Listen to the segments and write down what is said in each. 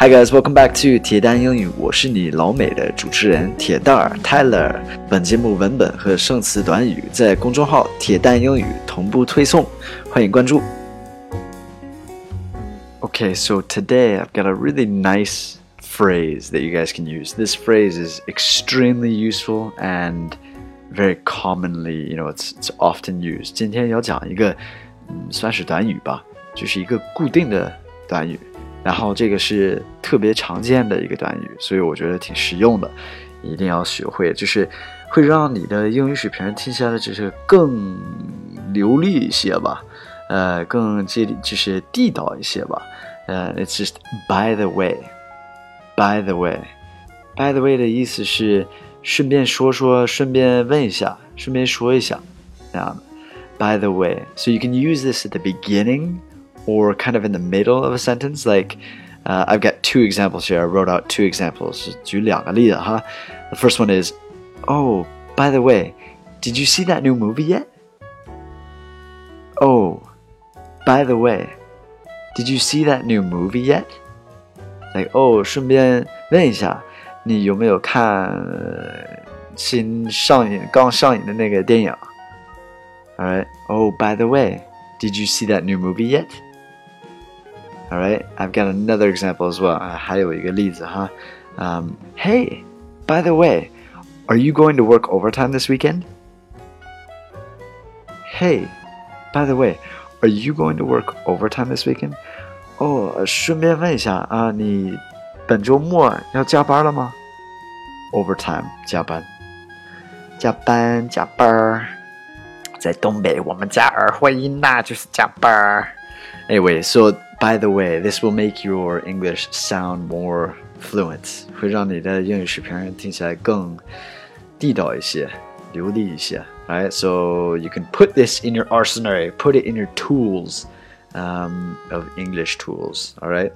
Hi guys, welcome back to 铁蛋英语，我是你老美的主持人铁蛋儿 Tyler。本节目文本和生词短语在公众号“铁蛋英语”同步推送，欢迎关注。Okay, so today I've got a really nice phrase that you guys can use. This phrase is extremely useful and very commonly, you know, it's it's often used. 今天要讲一个，嗯，算是短语吧，就是一个固定的短语。 然后这个是特别常见的一个短语，所以我觉得挺实用的，一定要学会，就是会让你的英语水平听起来就是更流利一些吧，呃，更接就是地道一些吧。呃，It's just by the way，by the way，by the way 的意思是顺便说说，顺便问一下，顺便说一下，这样的。By the way，so you can use this at the beginning。or kind of in the middle of a sentence. Like, uh, I've got two examples here. I wrote out two examples. The first one is, Oh, by the way, did you see that new movie yet? Oh, by the way, did you see that new movie yet? Like, oh, 顺便问一下，你有没有看新上映刚上映的那个电影？Alright. Oh, by the way, did you see that new movie yet? All right, I've got another example as well. 还有一个例子哈。Um, hey, by the way, are you going to work overtime this weekend? Hey, by the way, are you going to work overtime this weekend? 哦，顺便问一下啊，你本周末要加班了吗？Overtime 加班，加班加班，在东北我们加儿化音那就是加班。Anyway, so by the way, this will make your English sound more fluent，会让你的英语水平听起来更地道一些、流利一些。Right, so you can put this in your arsenal, put it in your tools. Um, of English tools, all right？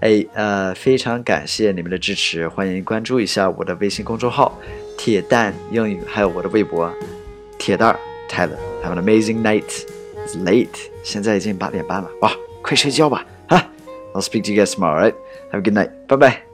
哎，呃，非常感谢你们的支持，欢迎关注一下我的微信公众号“铁蛋英语”，还有我的微博“铁蛋儿 Tyler”。Have an amazing night. It's late，现在已经八点半了，哇！ 快睡觉吧啊！I'll speak to you guys tomorrow, right? Have a good night. Bye bye.